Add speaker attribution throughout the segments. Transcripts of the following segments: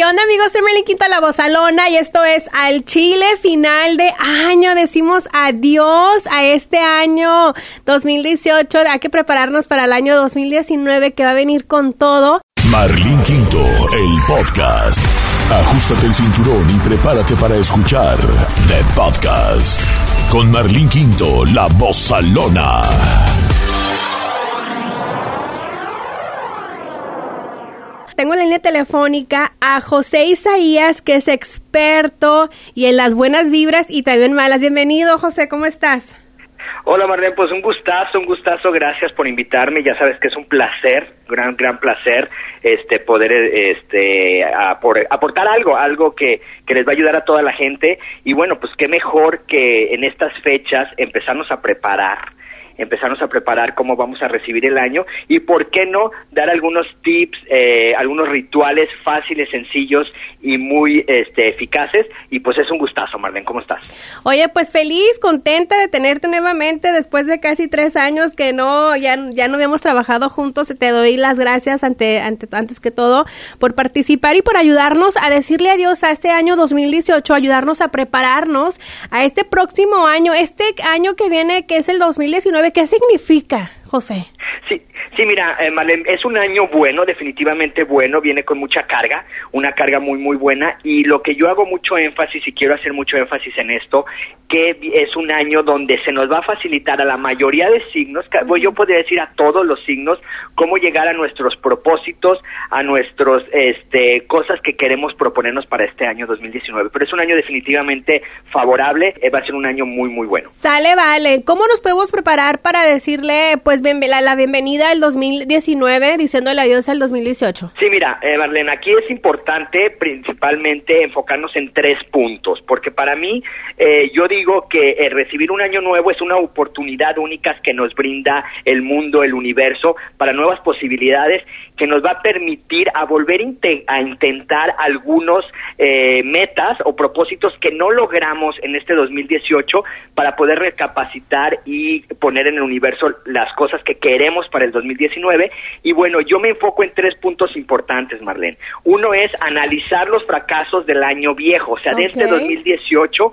Speaker 1: ¿Qué onda amigos? Soy Meliquita La Bozalona y esto es Al Chile final de año. Decimos adiós a este año 2018. Hay que prepararnos para el año 2019 que va a venir con todo.
Speaker 2: Marlín Quinto, el podcast. Ajustate el cinturón y prepárate para escuchar The Podcast. Con Marlín Quinto, La Bozalona.
Speaker 1: Tengo en la línea telefónica a José Isaías, que es experto y en las buenas vibras y también malas. Bienvenido, José, ¿cómo estás?
Speaker 3: Hola Marlene, pues un gustazo, un gustazo, gracias por invitarme, ya sabes que es un placer, gran, gran placer, este, poder, este, aportar algo, algo que, que les va a ayudar a toda la gente, y bueno, pues qué mejor que en estas fechas empezarnos a preparar, empezarnos a preparar cómo vamos a recibir el año y por qué no dar algunos tips, eh, algunos rituales fáciles, sencillos y muy este, eficaces. Y pues es un gustazo, Marlene, ¿cómo estás?
Speaker 1: Oye, pues feliz, contenta de tenerte nuevamente después de casi tres años que no, ya, ya no habíamos trabajado juntos. Te doy las gracias ante, ante, antes que todo por participar y por ayudarnos a decirle adiós a este año 2018, ayudarnos a prepararnos a este próximo año, este año que viene, que es el 2019 ¿qué significa, José?
Speaker 3: Sí, Sí, mira, eh, es un año bueno, definitivamente bueno, viene con mucha carga, una carga muy, muy buena, y lo que yo hago mucho énfasis y quiero hacer mucho énfasis en esto, que es un año donde se nos va a facilitar a la mayoría de signos, yo podría decir a todos los signos, cómo llegar a nuestros propósitos, a nuestros, este, cosas que queremos proponernos para este año 2019, pero es un año definitivamente favorable, eh, va a ser un año muy, muy bueno.
Speaker 1: Sale, vale, ¿cómo nos podemos preparar para decirle, pues, la, la bienvenida al 2019 diciéndole adiós al 2018?
Speaker 3: Sí, mira, eh, Marlene, aquí es importante principalmente enfocarnos en tres puntos, porque para mí eh, yo digo que eh, recibir un año nuevo es una oportunidad única que nos brinda el mundo, el universo, para nuevas posibilidades que nos va a permitir a volver a intentar algunos eh, metas o propósitos que no logramos en este 2018 para poder recapacitar y poner en el universo las cosas que queremos para el 2019. Y bueno, yo me enfoco en tres puntos importantes, Marlene. Uno es analizar los fracasos del año viejo, o sea, de este 2018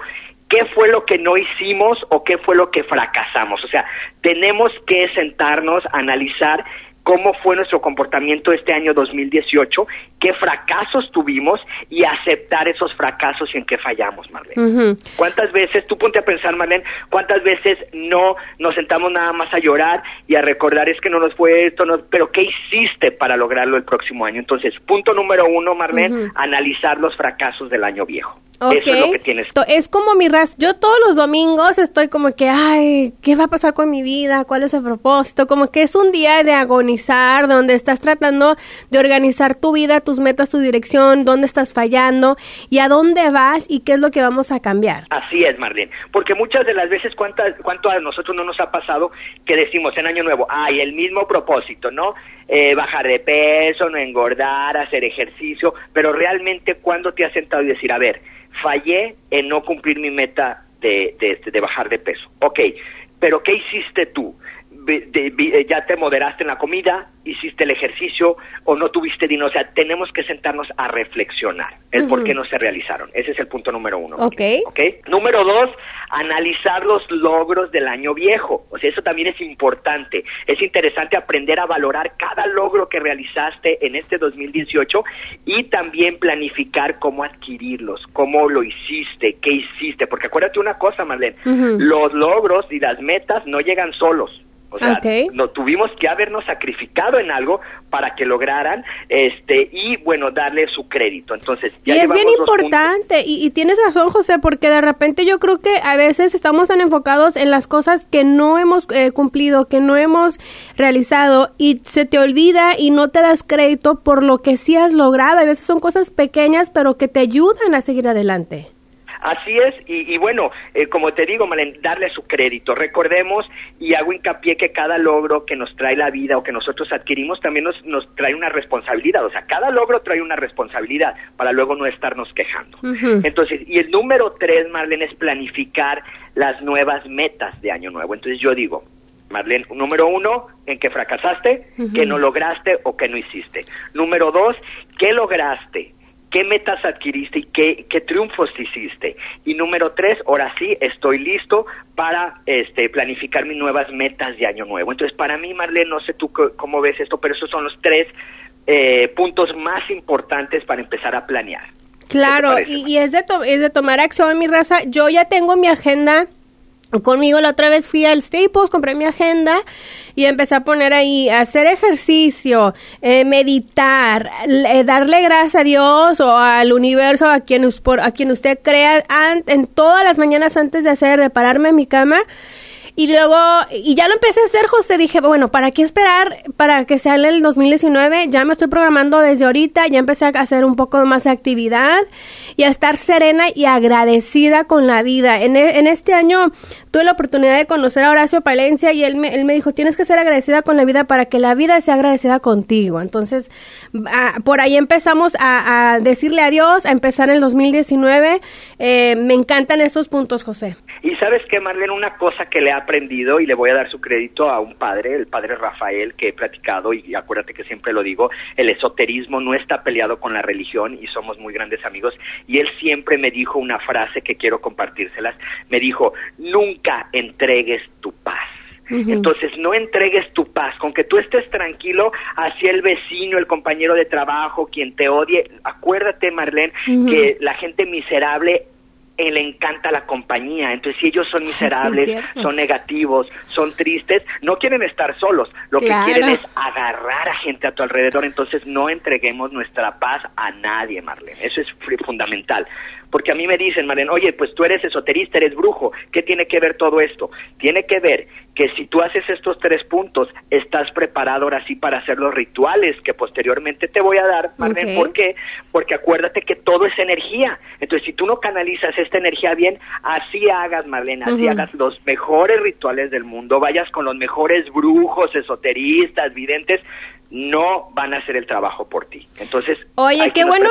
Speaker 3: qué fue lo que no hicimos o qué fue lo que fracasamos. O sea, tenemos que sentarnos, analizar cómo fue nuestro comportamiento este año 2018, qué fracasos tuvimos y aceptar esos fracasos y en qué fallamos, Marlene. ¿Cuántas veces, tú ponte a pensar, Marlene, cuántas veces no nos sentamos nada más a llorar y a recordar es que no nos fue esto, no, pero qué hiciste para lograrlo el próximo año? Entonces, punto número uno, Marlene, analizar los fracasos del año viejo. Eso es lo que tienes.
Speaker 1: Es como mi ras. Yo todos los domingos estoy como que, ay, ¿qué va a pasar con mi vida? ¿Cuál es el propósito? Como que es un día de agonizar, donde estás tratando de organizar tu vida, tus metas, tu dirección, dónde estás fallando y a dónde vas y qué es lo que vamos a cambiar.
Speaker 3: Así es, Marlene. Porque muchas de las veces, ¿cuántas, ¿cuánto a nosotros no nos ha pasado que decimos en Año Nuevo, ay, el mismo propósito, ¿no? Eh, bajar de peso, no engordar, hacer ejercicio, pero realmente, ¿cuándo te has sentado y decir, a ver, fallé en no cumplir mi meta de, de, de bajar de peso. Ok, pero ¿qué hiciste tú? Ya te moderaste en la comida, hiciste el ejercicio o no tuviste dinero. O sea, tenemos que sentarnos a reflexionar el por qué no se realizaron. Ese es el punto número uno.
Speaker 1: Ok.
Speaker 3: okay. Número dos, analizar los logros del año viejo. O sea, eso también es importante. Es interesante aprender a valorar cada logro que realizaste en este 2018 y también planificar cómo adquirirlos, cómo lo hiciste, qué hiciste. Porque acuérdate una cosa, Marlene, los logros y las metas no llegan solos o sea, no tuvimos que habernos sacrificado en algo para que lograran este y bueno, darle su crédito. Entonces,
Speaker 1: ya y es bien importante y, y, tienes razón, José, porque de repente yo creo que a veces estamos tan enfocados en las cosas que no hemos eh, cumplido, que no hemos realizado y se te olvida y no te das crédito por lo que sí has logrado. A veces son cosas pequeñas, pero que te ayudan a seguir adelante.
Speaker 3: Así es, y, bueno, eh, como te digo, Malen, darle su crédito. Recordemos y hago hincapié que cada logro que nos trae la vida o que nosotros adquirimos también nos, nos trae una responsabilidad. O sea, cada logro trae una responsabilidad para luego no estarnos quejando. Entonces, y el número tres, Marlene, es planificar las nuevas metas de Año Nuevo. Entonces yo digo, Marlene, número uno, en que fracasaste, que no lograste o que no hiciste. Número dos, ¿qué lograste? Qué metas adquiriste y qué, qué triunfos hiciste. Y número tres, ahora sí, estoy listo para este, planificar mis nuevas metas de año nuevo. Entonces, para mí, Marlene, no sé tú cómo ves esto, pero esos son los tres eh, puntos más importantes para empezar a planear.
Speaker 1: Claro, y, es, de es de tomar acción, mi raza. Yo ya tengo mi agenda conmigo la otra vez fui al Staples, compré mi agenda y empecé a poner ahí hacer ejercicio, eh, meditar, eh, darle gracias a Dios o al universo, a quien, a quien usted crea, en todas las mañanas antes de hacer, de pararme en mi cama y luego, y ya lo empecé a hacer, José. Dije, bueno, ¿para qué esperar para que sea el 2019? Ya me estoy programando desde ahorita, ya empecé a hacer un poco más de actividad y a estar serena y agradecida con la vida. En, e, en este año tuve la oportunidad de conocer a Horacio Palencia y él me, él me dijo, tienes que ser agradecida con la vida para que la vida sea agradecida contigo. Entonces, por ahí empezamos a, a, decirle adiós, a empezar el 2019. Eh, me encantan estos puntos, José.
Speaker 3: Y sabes que, Marlene, una cosa que le ha aprendido y le voy a dar su crédito a un padre, el padre Rafael, que he platicado y acuérdate que siempre lo digo, el esoterismo no está peleado con la religión y somos muy grandes amigos y él siempre me dijo una frase que quiero compartírselas, me dijo, nunca entregues tu paz. Entonces, no entregues tu paz, con que tú estés tranquilo hacia el vecino, el compañero de trabajo, quien te odie. Acuérdate, Marlene, que la gente miserable eh, le encanta la compañía. Entonces, si ellos son miserables, son negativos, son tristes, no quieren estar solos. Lo que quieren es agarrar a gente a tu alrededor. Entonces, no entreguemos nuestra paz a nadie, Marlene. Eso es fundamental. Porque a mí me dicen, Marlene, oye, pues tú eres esoterista, eres brujo. ¿Qué tiene que ver todo esto? Tiene que ver que si tú haces estos tres puntos, estás preparado ahora sí para hacer los rituales que posteriormente te voy a dar, Marlene. ¿Por qué? Porque acuérdate que todo es energía. Entonces, si tú no canalizas esta energía bien, así hagas, Marlene, así hagas los mejores rituales del mundo, vayas con los mejores brujos, esoteristas, videntes, no van a hacer el trabajo por ti. Entonces,
Speaker 1: oye, qué bueno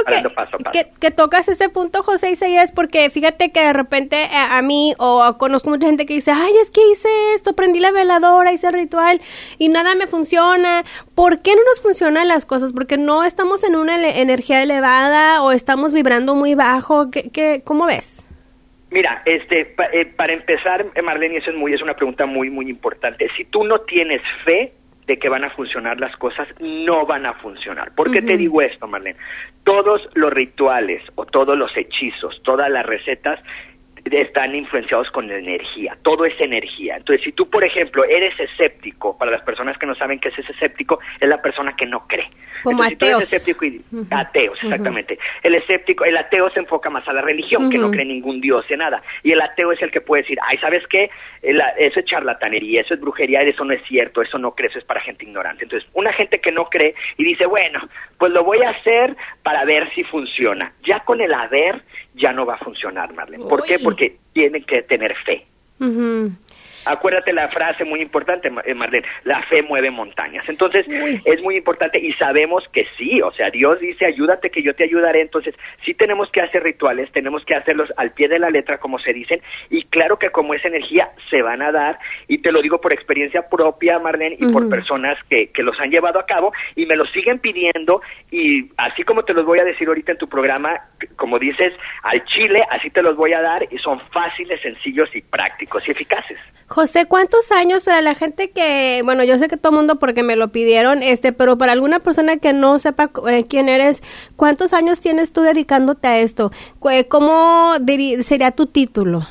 Speaker 1: que, que, tocas este punto, José Isaías, porque fíjate que de repente eh, a, mí o conozco mucha gente que dice, ay, es que hice esto, prendí la veladora, hice el ritual y nada me funciona. ¿Por qué no nos funcionan las cosas? Porque no estamos en una energía elevada o estamos vibrando muy bajo. ¿Qué, qué, ¿Cómo ves?
Speaker 3: Mira, este, eh, para empezar, Marlene, eso es muy, es una pregunta muy, muy importante. Si tú no tienes fe, de que van a funcionar las cosas, no van a funcionar. ¿Por qué te digo esto, Marlene? Todos los rituales o todos los hechizos, todas las recetas están influenciados con la energía, todo es energía. Entonces, si tú, por ejemplo, eres escéptico, para las personas que no saben qué es ese escéptico, es la persona que no cree.
Speaker 1: Como ateos.
Speaker 3: escéptico y, Ateos, exactamente. El escéptico, el ateo se enfoca más a la religión, que no cree ningún dios en nada. Y el ateo es el que puede decir, ay, ¿sabes qué? eso es charlatanería, eso es brujería, eso no es cierto, eso no cree, eso es para gente ignorante. Entonces, una gente que no cree y dice, bueno, pues lo voy a hacer para ver si funciona. Ya con el haber ya no va a funcionar, Marlene. ¿Por qué? Porque tienen que tener fe. Acuérdate la frase muy importante, eh, Marlene, la fe mueve montañas. Entonces, es muy importante y sabemos que sí, o sea, Dios dice, ayúdate que yo te ayudaré. Entonces, sí tenemos que hacer rituales, tenemos que hacerlos al pie de la letra, como se dicen, y claro que como esa energía se van a dar, y te lo digo por experiencia propia, Marlene, y por personas que, que los han llevado a cabo, y me lo siguen pidiendo, y así como te los voy a decir ahorita en tu programa, como dices, al chile, así te los voy a dar, y son fáciles, sencillos y prácticos y eficaces.
Speaker 1: José, ¿cuántos años para la gente que, bueno, yo sé que todo mundo porque me lo pidieron, este, pero para alguna persona que no sepa eh, quién eres, ¿cuántos años tienes tú dedicándote a esto? ¿Cómo sería tu título?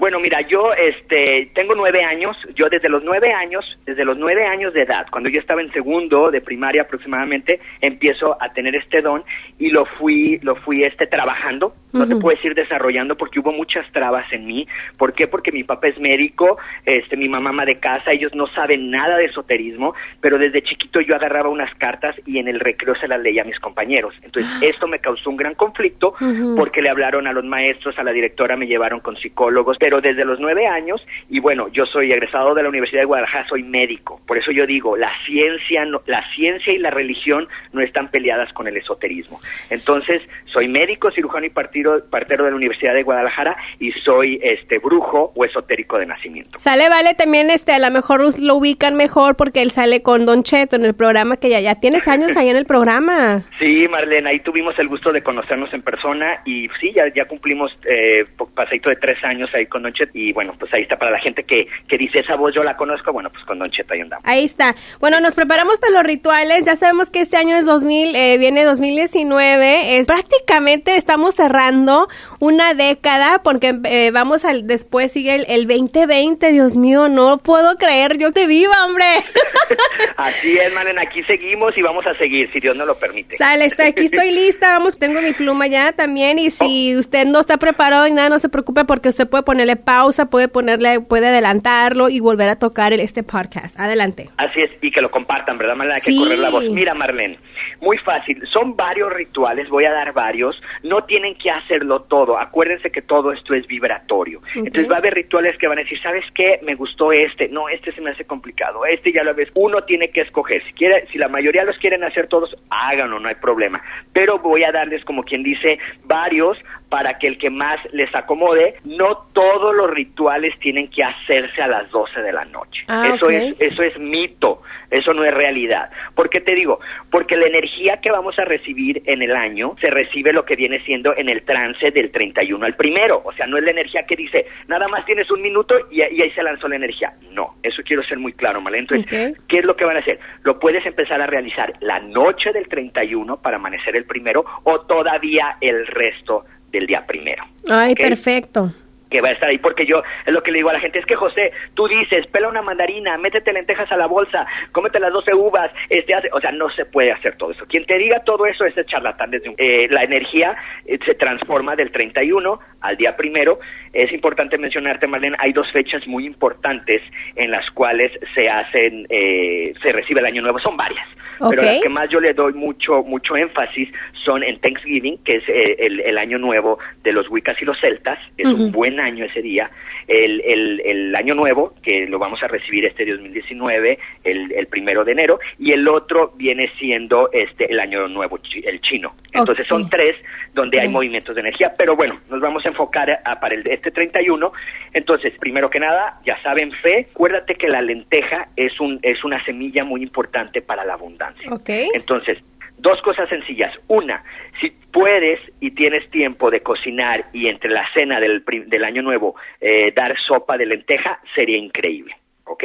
Speaker 3: Bueno, mira, yo este, tengo nueve años, yo desde los nueve años, desde los nueve años de edad, cuando yo estaba en segundo de primaria aproximadamente, empiezo a tener este don y lo fui, lo fui este, trabajando, no te puedo decir desarrollando porque hubo muchas trabas en mí. ¿Por qué? Porque mi papá es médico, este, mi mamá ama de casa, ellos no saben nada de esoterismo, pero desde chiquito yo agarraba unas cartas y en el recreo se las leía a mis compañeros. Entonces, ah. esto me causó un gran conflicto porque le hablaron a los maestros, a la directora, me llevaron con psicólogos, pero desde los nueve años, y bueno, yo soy egresado de la Universidad de Guadalajara, soy médico, por eso yo digo, la ciencia, la ciencia y la religión no están peleadas con el esoterismo. Entonces, soy médico, cirujano y partido partero, de la Universidad de Guadalajara y soy este brujo o esotérico de nacimiento.
Speaker 1: Sale, vale, también este, a lo mejor lo ubican mejor porque él sale con Don Cheto en el programa que ya, ya tienes años ahí en el programa.
Speaker 3: Sí, Marlene, ahí tuvimos el gusto de conocernos en persona y sí, ya, ya cumplimos eh, paseito de tres años ahí con Don Cheto y bueno, pues ahí está para la gente que, que dice esa voz yo la conozco, bueno, pues con Don Cheto ahí andamos.
Speaker 1: Ahí está. Bueno, nos preparamos para los rituales, ya sabemos que este año es 2000, eh, viene 2019, es prácticamente estamos cerrando una década porque eh, vamos al, después sigue el, el 2020, Dios mío, no puedo creer, yo te viva, hombre.
Speaker 3: Así es, Malen, aquí seguimos y vamos a seguir, si Dios nos lo permite.
Speaker 1: Sale, está, aquí estoy lista, vamos, tengo mi pluma ya también y si
Speaker 3: Oh.
Speaker 1: usted no está preparado y nada, no se preocupe porque usted puede ponerle pausa, puede ponerle, puede adelantarlo y volver a tocar el, este podcast. Adelante.
Speaker 3: Así es, y que lo compartan, ¿verdad, Marlene? Hay que
Speaker 1: Sí.
Speaker 3: correr la voz. Mira, Marlene, muy fácil. Son varios rituales, voy a dar varios. No tienen que hacerlo todo. Acuérdense que todo esto es vibratorio. Entonces va a haber rituales que van a decir, ¿sabes qué? Me gustó este. No, este se me hace complicado. Este ya lo ves. Uno tiene que escoger. Si, quiere, si la mayoría los quieren hacer todos, háganlo, no hay problema. Pero voy a darles, como quien dice, varios para que el que más les acomode. No todos los rituales tienen que hacerse a las 12 de la noche.
Speaker 1: Ah,
Speaker 3: eso es eso es mito, eso no es realidad. ¿Por qué te digo? Porque la energía que vamos a recibir en el año se recibe lo que viene siendo en el trance del 31 al primero. O sea, no es la energía que dice, nada más tienes un minuto y, y ahí se lanzó la energía. No, eso quiero ser muy claro, ¿vale? Entonces. ¿qué es lo que van a hacer? Lo puedes empezar a realizar la noche del 31 para amanecer el primero o todavía el resto del día primero.
Speaker 1: Ay,
Speaker 3: ¿ok?
Speaker 1: perfecto.
Speaker 3: Que va a estar ahí, porque yo es lo que le digo a la gente, es que José, tú dices, pela una mandarina, métete lentejas a la bolsa, cómete las 12 uvas, este hace, o sea, no se puede hacer todo eso. Quien te diga todo eso es el charlatán desde un- eh, la energía eh, se transforma del 31 al día primero. Es importante mencionarte, Marlene, hay dos fechas muy importantes en las cuales se hacen, eh, se recibe el año nuevo, son varias, pero las que más yo le doy mucho, mucho énfasis son en Thanksgiving, que es eh, el, el año nuevo de los Wiccas y los Celtas, es un
Speaker 1: Ujú.
Speaker 3: Año ese día, el, el, el año nuevo, que lo vamos a recibir este 2019, el, el primero de enero, y el otro viene siendo este el año nuevo, el chino. Entonces son tres donde hay movimientos de energía, pero bueno, nos vamos a enfocar a- para el este 31. Entonces, primero que nada, ya saben fe, acuérdate que la lenteja es un es una semilla muy importante para la abundancia.
Speaker 1: Ok.
Speaker 3: Entonces, dos cosas sencillas. Una, si puedes y tienes tiempo de cocinar y entre la cena del, del año nuevo eh, dar sopa de lenteja, sería increíble. ¿Ok?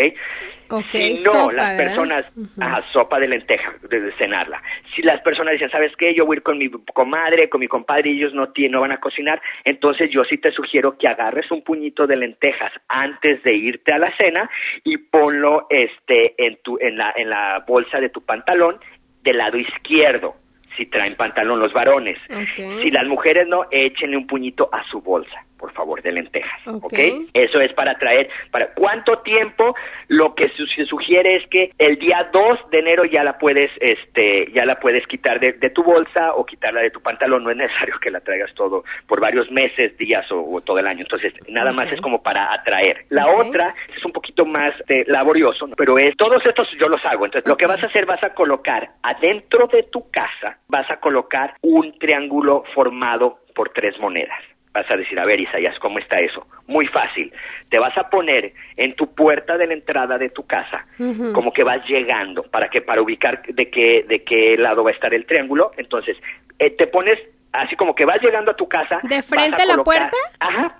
Speaker 1: Ok,
Speaker 3: si no,
Speaker 1: sopa,
Speaker 3: las personas, ajá, sopa de lenteja, de, de cenarla. Si las personas dicen, ¿sabes qué? Yo voy a ir con mi comadre, con mi compadre y ellos no, tienen, no van a cocinar, entonces yo sí te sugiero que agarres un puñito de lentejas antes de irte a la cena y ponlo este, en, tu, en, la, en la bolsa de tu pantalón del lado izquierdo, si traen pantalón los varones. Si las mujeres no, échenle un puñito a su bolsa, por favor, de lentejas.
Speaker 1: Ok.
Speaker 3: ¿ok? Eso es para traer, para cuánto tiempo, lo que se sugiere es que el día 2 de enero ya la puedes, este, ya la puedes quitar de, de tu bolsa o quitarla de tu pantalón, no es necesario que la traigas todo por varios meses, días o, o todo el año, entonces nada más es como para atraer. La otra es un poquito más eh, laborioso, ¿no? pero es, todos estos yo los hago, entonces lo que vas a hacer, vas a colocar adentro de tu casa, vas a colocar un triángulo formado por tres monedas. Vas a decir, a ver, Isaías, ¿cómo está eso? Muy fácil. Te vas a poner en tu puerta de la entrada de tu casa, como que vas llegando, para que para ubicar de qué de qué lado va a estar el triángulo. Entonces, eh, te pones así como que vas llegando a tu casa.
Speaker 1: ¿De frente
Speaker 3: a
Speaker 1: a la
Speaker 3: colocar-
Speaker 1: puerta?
Speaker 3: Ajá.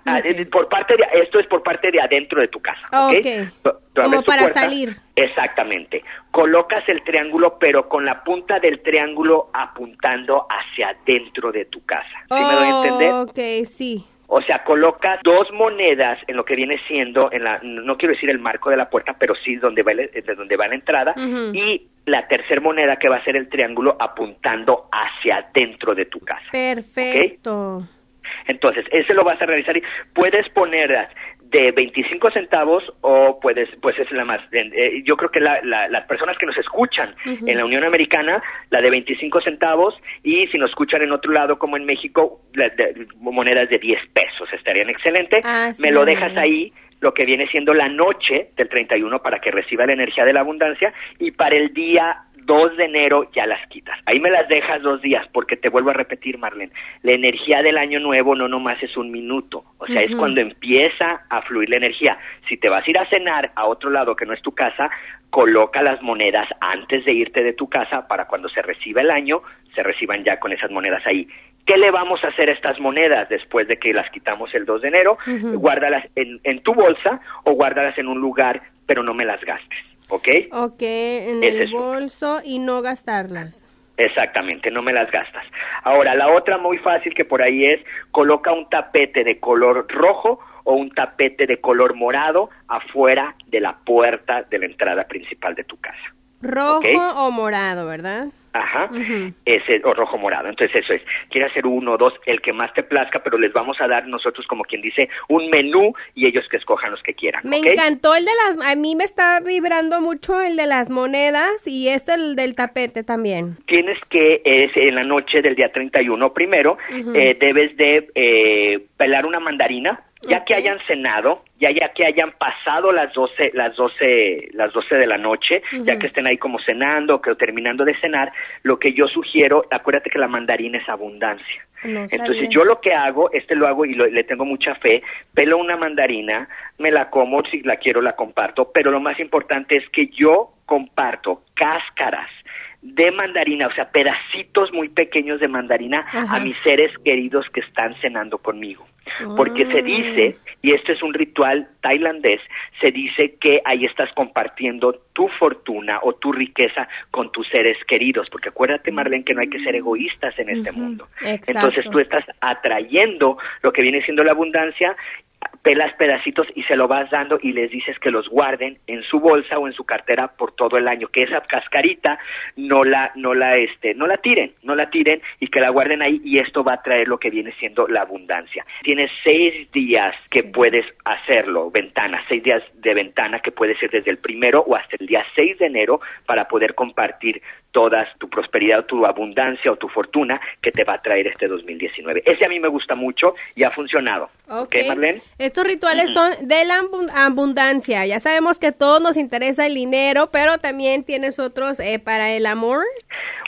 Speaker 3: Por parte de esto es por parte de adentro de tu casa. ¿ok?
Speaker 1: Ok.
Speaker 3: Tú- tú
Speaker 1: Como para salir.
Speaker 3: Exactamente. Colocas el triángulo, pero con la punta del triángulo apuntando hacia adentro de tu casa. ¿Sí me doy a entender?
Speaker 1: Ok, sí.
Speaker 3: O sea, colocas dos monedas en lo que viene siendo, en la, no quiero decir el marco de la puerta, pero sí donde va, el- de donde va la entrada, y la tercera moneda que va a ser el triángulo apuntando hacia adentro de tu casa.
Speaker 1: Perfecto.
Speaker 3: Entonces, ese lo vas a realizar y puedes ponerlas de 25 centavos o puedes, pues es la más, eh, yo creo que la- la- las personas que nos escuchan en la Unión Americana, la de 25 centavos y si nos escuchan en otro lado como en México, la de- monedas de 10 pesos, estarían excelentes.
Speaker 1: Ah, sí.
Speaker 3: Me lo dejas ahí lo que viene siendo la noche del 31 para que reciba la energía de la abundancia y para el día 2 de enero ya las quitas. Ahí me las dejas dos días, porque te vuelvo a repetir, Marlene, la energía del año nuevo no nomás es un minuto, o sea, es cuando empieza a fluir la energía. Si te vas a ir a cenar a otro lado que no es tu casa, coloca las monedas antes de irte de tu casa para cuando se reciba el año, se reciban ya con esas monedas ahí. ¿Qué le vamos a hacer a estas monedas después de que las quitamos el 2 de enero? Guárdalas en, en tu bolsa o guárdalas en un lugar, pero no me las gastes. ¿Ok?
Speaker 1: Ok, en el bolso y no gastarlas.
Speaker 3: Exactamente, no me las gastas. Ahora, la otra muy fácil que por ahí es, coloca un tapete de color rojo o un tapete de color morado afuera de la puerta de la entrada principal de tu casa.
Speaker 1: Rojo o morado, ¿verdad?
Speaker 3: Ajá, ese, o rojo morado. Entonces eso es, quiere hacer uno o dos, el que más te plazca, pero les vamos a dar nosotros, como quien dice, un menú y ellos que escojan los que quieran.
Speaker 1: Me encantó el de las, a mí me está vibrando mucho el de las monedas y este el del tapete también.
Speaker 3: Tienes que, es en la noche del día 31 primero, eh, debes de eh, pelar una mandarina, ya que hayan cenado, ya ya que hayan pasado las 12 las 12 las 12 de la noche, ya que estén ahí como cenando, que terminando de cenar, lo que yo sugiero, acuérdate que la mandarina es abundancia. Entonces yo lo que hago, este lo hago y le tengo mucha fe, pelo una mandarina, me la como, si la quiero la comparto, pero lo más importante es que yo comparto cáscaras de mandarina, o sea, pedacitos muy pequeños de mandarina a mis seres queridos que están cenando conmigo. Porque se dice, y este es un ritual tailandés, se dice que ahí estás compartiendo tu fortuna o tu riqueza con tus seres queridos, porque acuérdate, Marlene, que no hay que ser egoístas en este mundo. Entonces tú estás atrayendo lo que viene siendo la abundancia pelas pedacitos y se lo vas dando y les dices que los guarden en su bolsa o en su cartera por todo el año, que esa cascarita no la no la este no la tiren, no la tiren y que la guarden ahí y esto va a traer lo que viene siendo la abundancia. Tienes seis días que puedes hacerlo, ventana, seis días de ventana que puede ser desde el primero o hasta el día 6 de enero para poder compartir toda tu prosperidad, tu abundancia o tu fortuna que te va a traer este 2019. Ese a mí me gusta mucho y ha funcionado.
Speaker 1: Ok, Marlene? Estos rituales son de la abundancia. Ya sabemos que a todos nos interesa el dinero, pero también tienes otros eh, para el amor.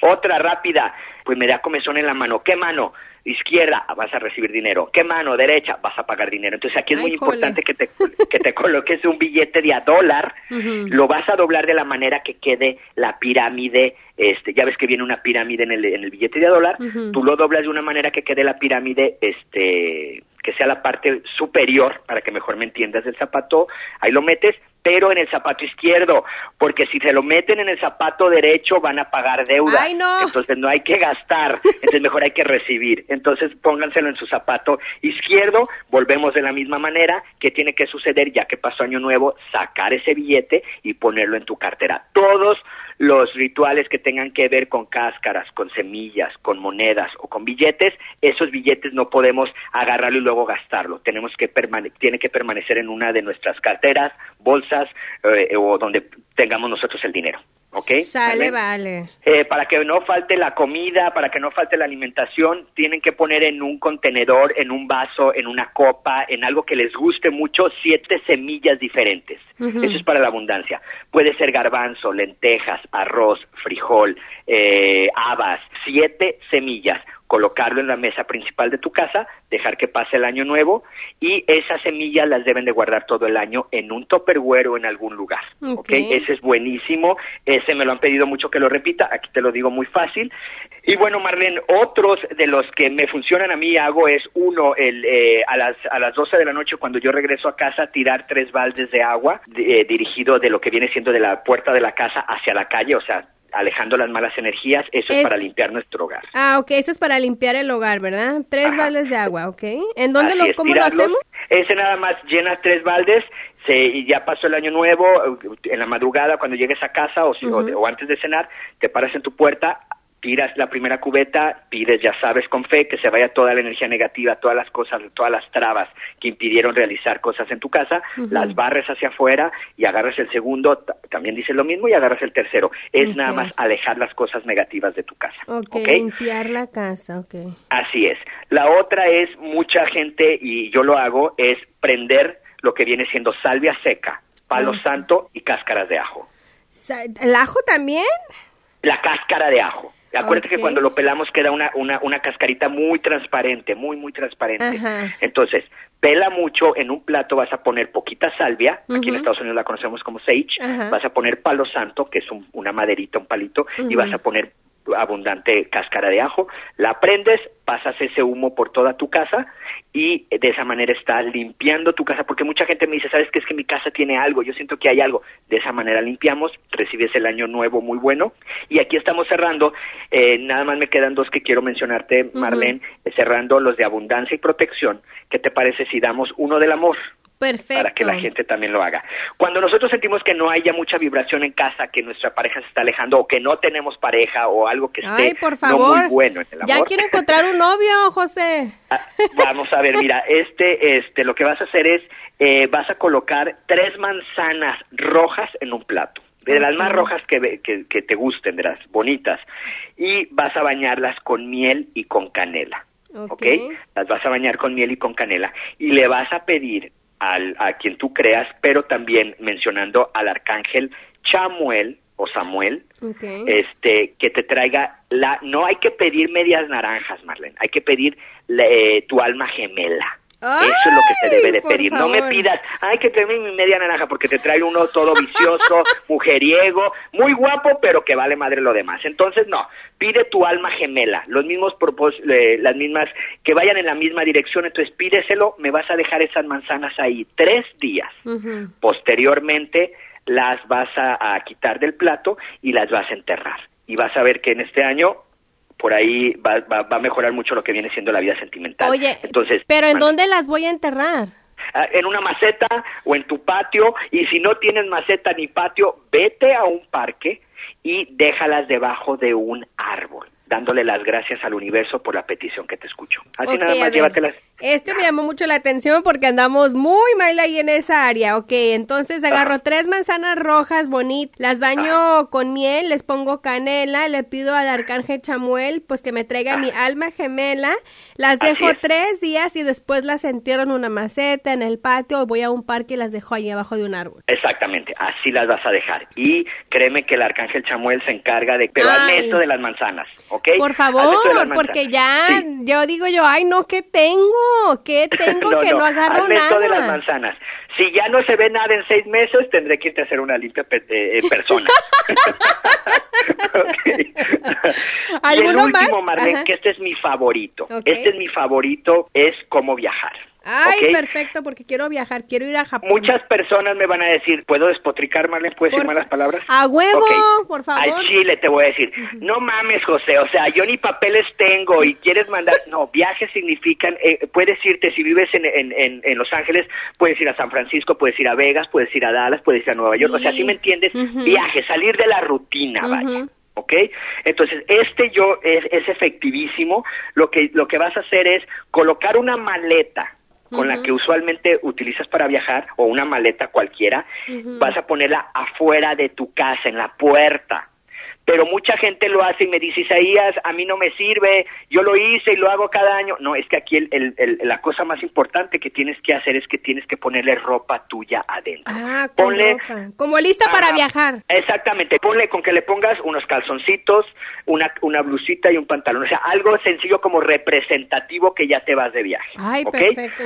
Speaker 3: Otra rápida, pues me da comezón en la mano. ¿Qué mano? Izquierda vas a recibir dinero, qué mano derecha vas a pagar dinero. Entonces aquí es muy importante que te, que te coloques un billete de a dólar, lo vas a doblar de la manera que quede la pirámide, este, ya ves que viene una pirámide en el, en el billete de a dólar, tú lo doblas de una manera que quede la pirámide, este, que sea la parte superior, para que mejor me entiendas del zapato, ahí lo metes, pero en el zapato izquierdo, porque si se lo meten en el zapato derecho van a pagar deuda. Entonces no hay que gastar, entonces mejor hay que recibir. Entonces pónganselo en su zapato izquierdo, volvemos de la misma manera, ¿qué tiene que suceder ya que pasó año nuevo? Sacar ese billete y ponerlo en tu cartera. Todos los rituales que tengan que ver con cáscaras, con semillas, con monedas o con billetes, esos billetes no podemos agarrarlo y luego gastarlo. Tenemos que tiene que permanecer en una de nuestras carteras, bolsas eh, o donde tengamos nosotros el dinero. ¿Ok?
Speaker 1: Sale, vale.
Speaker 3: Eh, para que no falte la comida, para que no falte la alimentación, tienen que poner en un contenedor, en un vaso, en una copa, en algo que les guste mucho, siete semillas diferentes. Eso es para la abundancia. Puede ser garbanzo, lentejas, arroz, frijol, eh, habas, siete semillas colocarlo en la mesa principal de tu casa, dejar que pase el año nuevo y esas semillas las deben de guardar todo el año en un topperware o en algún lugar. Okay. Ese es buenísimo, ese me lo han pedido mucho que lo repita, aquí te lo digo muy fácil. Y bueno, Marlene, otros de los que me funcionan a mí hago es uno, el, eh, a, las, a las 12 de la noche cuando yo regreso a casa, tirar tres baldes de agua eh, dirigido de lo que viene siendo de la puerta de la casa hacia la calle, o sea, alejando las malas energías, eso es, para limpiar nuestro hogar.
Speaker 1: Ah, ok, eso es para limpiar el hogar, ¿verdad? Tres baldes de agua, ok. ¿En dónde lo, cómo lo hacemos?
Speaker 3: Ese nada más llenas tres baldes, se, y ya pasó el año nuevo, en la madrugada cuando llegues a casa o, o antes de cenar, te paras en tu puerta, tiras la primera cubeta, pides, ya sabes, con fe, que se vaya toda la energía negativa, todas las cosas, todas las trabas que impidieron realizar cosas en tu casa, las barres hacia afuera y agarras el segundo, también dices lo mismo, y agarras el tercero. Es nada más alejar las cosas negativas de tu casa.
Speaker 1: Ok, limpiar la casa, ok.
Speaker 3: Así es. La otra es, mucha gente, y yo lo hago, es prender lo que viene siendo salvia seca, palo santo y cáscaras de ajo.
Speaker 1: ¿El ajo también?
Speaker 3: la cáscara de ajo. Acuérdate que cuando lo pelamos queda una, una, una cascarita muy transparente, muy, muy transparente.
Speaker 1: Ajá.
Speaker 3: Entonces, pela mucho, en un plato vas a poner poquita salvia, aquí en. Estados Unidos la conocemos como sage, vas a poner palo santo, que es un- una maderita, un palito, y vas a poner abundante cáscara de ajo, la prendes, pasas ese humo por toda tu casa y de esa manera está limpiando tu casa, porque mucha gente me dice, ¿sabes qué? Es que mi casa tiene algo, yo siento que hay algo. De esa manera limpiamos, recibes el año nuevo muy bueno y aquí estamos cerrando, eh, nada más me quedan dos que quiero mencionarte, Marlene, eh, cerrando los de abundancia y protección. ¿Qué te parece si damos uno del amor?
Speaker 1: Perfecto.
Speaker 3: para que la gente también lo haga. Cuando nosotros sentimos que no haya mucha vibración en casa, que nuestra pareja se está alejando o que no tenemos pareja o algo que esté
Speaker 1: Ay, por
Speaker 3: no
Speaker 1: favor.
Speaker 3: muy bueno en el amor.
Speaker 1: Ya quiero encontrar un novio, José.
Speaker 3: Ah, Vamos a ver, mira, este, este, lo que vas a hacer es, eh, vas a colocar tres manzanas rojas en un plato, de las más rojas que, que, que te gusten, de las bonitas, y vas a bañarlas con miel y con canela.
Speaker 1: ¿ok?
Speaker 3: Las vas a bañar con miel y con canela, y le vas a pedir al, a quien tú creas, pero también mencionando al arcángel Chamuel o Samuel, este que te traiga la no hay que pedir medias naranjas Marlene hay que pedir eh, tu alma gemela eso es lo que se debe de pedir. No me pidas ay que tráeme mi media naranja porque te trae uno todo vicioso mujeriego muy guapo pero que vale madre lo demás. Entonces no pide tu alma gemela los mismos propós- eh, las mismas que vayan en la misma dirección entonces pídeselo me vas a dejar esas manzanas ahí tres días. Posteriormente las vas a, a quitar del plato y las vas a enterrar. Y vas a ver que en este año por ahí va, va- va a mejorar mucho lo que viene siendo la vida sentimental.
Speaker 1: Oye,
Speaker 3: Entonces,
Speaker 1: pero ¿en dónde las voy a enterrar?
Speaker 3: Ah, En una maceta o en tu patio y si no tienes maceta ni patio, vete a un parque y déjalas debajo de un árbol, dándole las gracias al universo por la petición que te escucho. Así nada más llévatelas.
Speaker 1: Este me llamó mucho la atención porque andamos muy mal ahí en esa área. Ok, entonces agarro
Speaker 3: Ajá.
Speaker 1: tres manzanas rojas bonitas, las baño con miel, les pongo canela, le pido al arcángel Chamuel pues que me traiga mi alma gemela, las dejo
Speaker 3: es.
Speaker 1: tres días y después las entierro en una maceta, en el patio, o voy a un parque y las dejo ahí abajo de un árbol.
Speaker 3: Exactamente, así las vas a dejar. Y créeme que el arcángel Chamuel se encarga de... Pero hazme esto de las manzanas, ¿ok?
Speaker 1: Por favor, porque ya,
Speaker 3: Sí.
Speaker 1: yo digo yo, ay no, ¿qué tengo? ¿Qué tengo que no, agarro
Speaker 3: hazme esto de las
Speaker 1: nada?
Speaker 3: manzanas. Si ya no se ve nada en seis meses, tendré que irte a hacer una limpia pe- eh, persona. Y el
Speaker 1: ¿Alguno
Speaker 3: último,
Speaker 1: más?
Speaker 3: Marlene,
Speaker 1: Ajá.
Speaker 3: que este es mi favorito. Este es mi favorito, es cómo viajar.
Speaker 1: Ay, perfecto, porque quiero viajar, quiero ir a Japón.
Speaker 3: Muchas personas me van a decir, ¿puedo despotricar, Marlene? ¿Puedes decir malas palabras?
Speaker 1: a huevo, por favor.
Speaker 3: Al chile te voy a decir, no mames, José, o sea, yo ni papeles tengo y quieres mandar... No, viajes significan, eh, puedes irte, si vives en, en, en, en Los Ángeles, puedes ir a San Francisco, puedes ir a Vegas, puedes ir a Dallas, puedes ir a Nueva York, o sea,
Speaker 1: Sí.
Speaker 3: ¿sí me entiendes?
Speaker 1: Ujú.
Speaker 3: Viaje, salir de la rutina, vaya.
Speaker 1: Ujú.
Speaker 3: ¿ok? Entonces, este yo es, es efectivísimo. Lo que, lo que vas a hacer es colocar una maleta con la que usualmente utilizas para viajar, o una maleta cualquiera, vas a ponerla afuera de tu casa, en la puerta. Pero mucha gente lo hace y me dice, Isaías, a mí no me sirve, yo lo hice y lo hago cada año. No, es que aquí el, el- el- la cosa más importante que tienes que hacer es que tienes que ponerle ropa tuya adentro.
Speaker 1: Ah,
Speaker 3: Ponle-.
Speaker 1: Como lista para viajar.
Speaker 3: Exactamente, ponle con que le pongas unos calzoncitos, una, una blusita y un pantalón, o sea, algo sencillo como representativo que ya te vas de viaje.
Speaker 1: Ay,
Speaker 3: ¿ok?
Speaker 1: perfecto.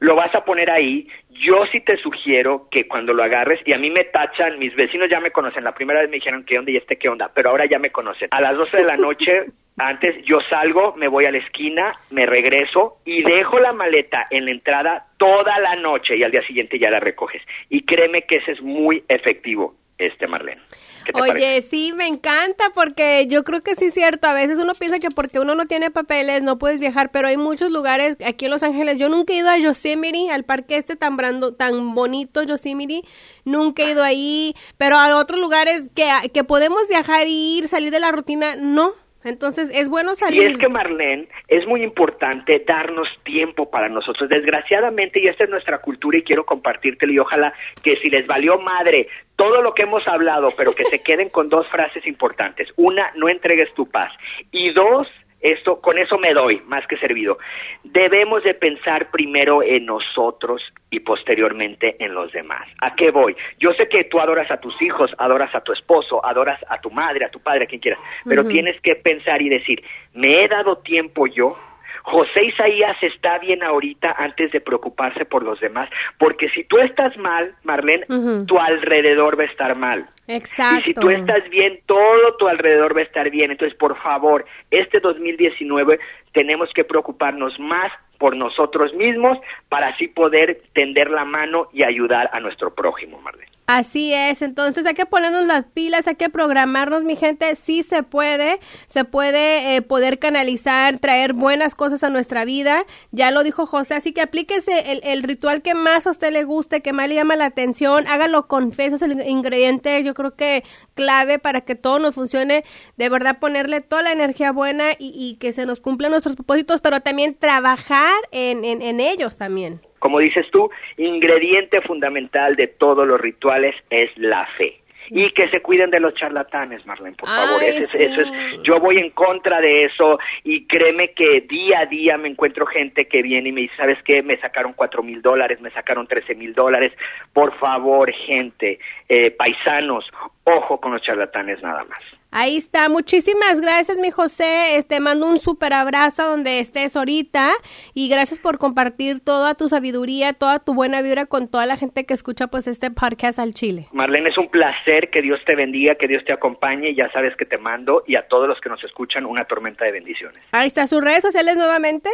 Speaker 3: Lo vas a poner ahí. Yo sí te sugiero que cuando lo agarres, y a mí me tachan, mis vecinos ya me conocen, la primera vez me dijeron qué onda y este qué onda, pero ahora ya me conocen. A las 12 de la noche, antes yo salgo, me voy a la esquina, me regreso y dejo la maleta en la entrada toda la noche y al día siguiente ya la recoges. Y créeme que ese es muy efectivo, este Marlene. ¿Qué te
Speaker 1: Oye,
Speaker 3: parece?
Speaker 1: sí, me encanta porque yo creo que sí es cierto. A veces uno piensa que porque uno no tiene papeles no puedes viajar, pero hay muchos lugares aquí en Los Ángeles. Yo nunca he ido a Yosemite, al parque este tan brando, tan bonito Yosemite. Nunca he ido ahí, pero a otros lugares que, que podemos viajar y ir, salir de la rutina, no. Entonces es bueno
Speaker 3: Y
Speaker 1: salir.
Speaker 3: es que Marlene, es muy importante darnos tiempo para nosotros. Desgraciadamente, y esta es nuestra cultura y quiero compartírtelo y ojalá que si les valió madre todo lo que hemos hablado, pero que se queden con dos frases importantes. Una, no entregues tu paz. Y dos, esto, con eso me doy, más que servido. Debemos de pensar primero en nosotros y posteriormente en los demás. ¿A qué voy? Yo sé que tú adoras a tus hijos, adoras a tu esposo, adoras a tu madre, a tu padre, a quien quieras, pero tienes que pensar y decir, ¿me he dado tiempo yo? José Isaías está bien ahorita antes de preocuparse por los demás, porque si tú estás mal, Marlene, tu alrededor va a estar mal.
Speaker 1: Exacto.
Speaker 3: Y si tú estás bien, todo tu alrededor va a estar bien. Entonces, por favor, este 2019 tenemos que preocuparnos más por nosotros mismos para así poder tender la mano y ayudar a nuestro prójimo, Marlene.
Speaker 1: Así es, entonces hay que ponernos las pilas, hay que programarnos, mi gente, sí se puede, se puede eh, poder canalizar, traer buenas cosas a nuestra vida, ya lo dijo José, así que aplíquese el, el ritual que más a usted le guste, que más le llama la atención, hágalo con fe, ese es el ingrediente, yo creo que clave para que todo nos funcione, de verdad ponerle toda la energía buena y, y que se nos cumplan nuestros propósitos, pero también trabajar en, en, en ellos también.
Speaker 3: Como dices tú, ingrediente fundamental de todos los rituales es la fe. Y que se cuiden de los charlatanes, Marlene, por favor.
Speaker 1: Ay,
Speaker 3: Ese es-
Speaker 1: sí.
Speaker 3: eso es, yo voy en contra de eso y créeme que día a día me encuentro gente que viene y me dice, ¿sabes qué? Me sacaron cuatro mil dólares, me sacaron trece mil dólares. Por favor, gente, eh, paisanos, ojo con los charlatanes nada más.
Speaker 1: Ahí está, muchísimas gracias mi José, te mando un súper abrazo donde estés ahorita y gracias por compartir toda tu sabiduría, toda tu buena vibra con toda la gente que escucha pues este podcast al Chile.
Speaker 3: Marlene, es un placer, que Dios te bendiga, que Dios te acompañe y ya sabes que te mando y a todos los que nos escuchan una tormenta de bendiciones.
Speaker 1: Ahí está, sus redes sociales nuevamente.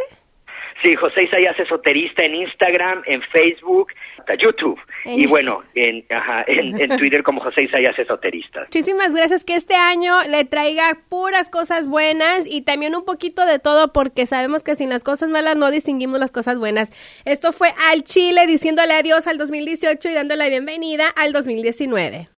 Speaker 3: Sí, José Isaías Esoterista en Instagram, en Facebook, hasta YouTube
Speaker 1: En-
Speaker 3: y bueno, en, ajá, en, en Twitter como José Isaías Esoterista.
Speaker 1: Muchísimas gracias que este año le traiga puras cosas buenas y también un poquito de todo porque sabemos que sin las cosas malas no distinguimos las cosas buenas. Esto fue al Chile diciéndole adiós al 2018 y dándole la bienvenida al 2019.